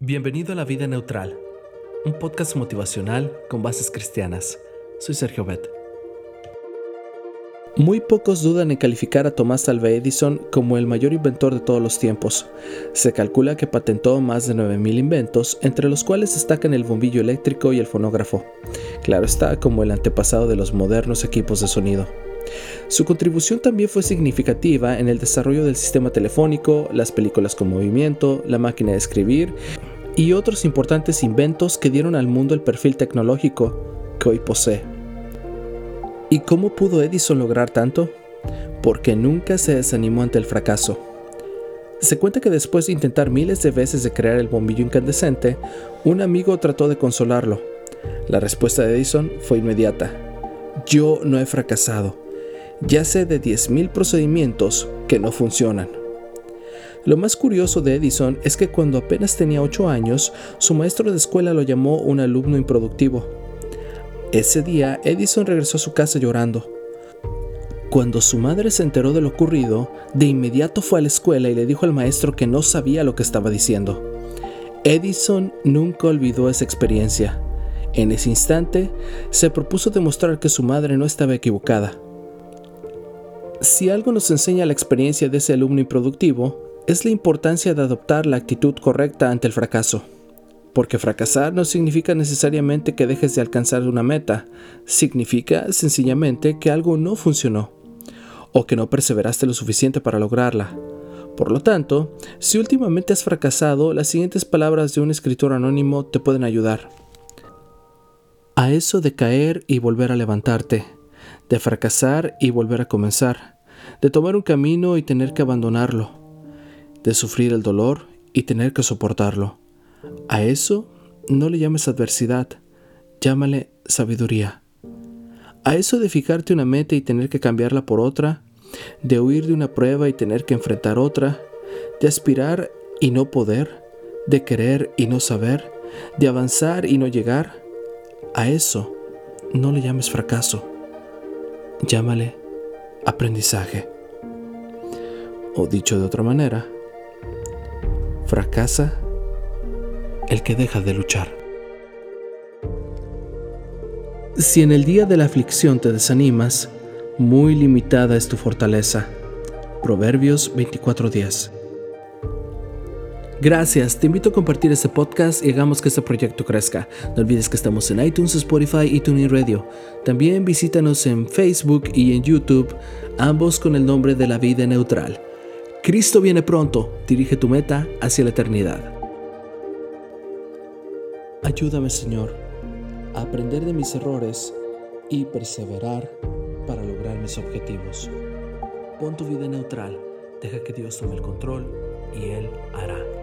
Bienvenido a La Vida Neutral, un podcast motivacional con bases cristianas. Soy Sergio Bet. Muy pocos dudan en calificar a Thomas Alva Edison como el mayor inventor de todos los tiempos. Se calcula que patentó más de 9.000 inventos, entre los cuales destacan el bombillo eléctrico y el fonógrafo. Claro está, como el antepasado de los modernos equipos de sonido. Su contribución también fue significativa en el desarrollo del sistema telefónico, las películas con movimiento, la máquina de escribir y otros importantes inventos que dieron al mundo el perfil tecnológico que hoy posee. ¿Y cómo pudo Edison lograr tanto? Porque nunca se desanimó ante el fracaso. Se cuenta que después de intentar miles de veces de crear el bombillo incandescente, un amigo trató de consolarlo. La respuesta de Edison fue inmediata. Yo no he fracasado ya sé de 10.000 procedimientos que no funcionan. Lo más curioso de Edison es que cuando apenas tenía 8 años, su maestro de escuela lo llamó un alumno improductivo. Ese día, Edison regresó a su casa llorando. Cuando su madre se enteró de lo ocurrido, de inmediato fue a la escuela y le dijo al maestro que no sabía lo que estaba diciendo. Edison nunca olvidó esa experiencia. En ese instante, se propuso demostrar que su madre no estaba equivocada. Si algo nos enseña la experiencia de ese alumno improductivo, es la importancia de adoptar la actitud correcta ante el fracaso. Porque fracasar no significa necesariamente que dejes de alcanzar una meta, significa sencillamente que algo no funcionó, o que no perseveraste lo suficiente para lograrla. Por lo tanto, si últimamente has fracasado, las siguientes palabras de un escritor anónimo te pueden ayudar. A eso de caer y volver a levantarte, de fracasar y volver a comenzar de tomar un camino y tener que abandonarlo, de sufrir el dolor y tener que soportarlo. A eso no le llames adversidad, llámale sabiduría. A eso de fijarte una meta y tener que cambiarla por otra, de huir de una prueba y tener que enfrentar otra, de aspirar y no poder, de querer y no saber, de avanzar y no llegar, a eso no le llames fracaso, llámale aprendizaje. O dicho de otra manera, fracasa el que deja de luchar. Si en el día de la aflicción te desanimas, muy limitada es tu fortaleza. Proverbios 24:10 Gracias, te invito a compartir este podcast y hagamos que este proyecto crezca. No olvides que estamos en iTunes, Spotify y TuneIn Radio. También visítanos en Facebook y en YouTube, ambos con el nombre de la vida neutral. Cristo viene pronto, dirige tu meta hacia la eternidad. Ayúdame Señor a aprender de mis errores y perseverar para lograr mis objetivos. Pon tu vida neutral, deja que Dios tome el control y Él hará.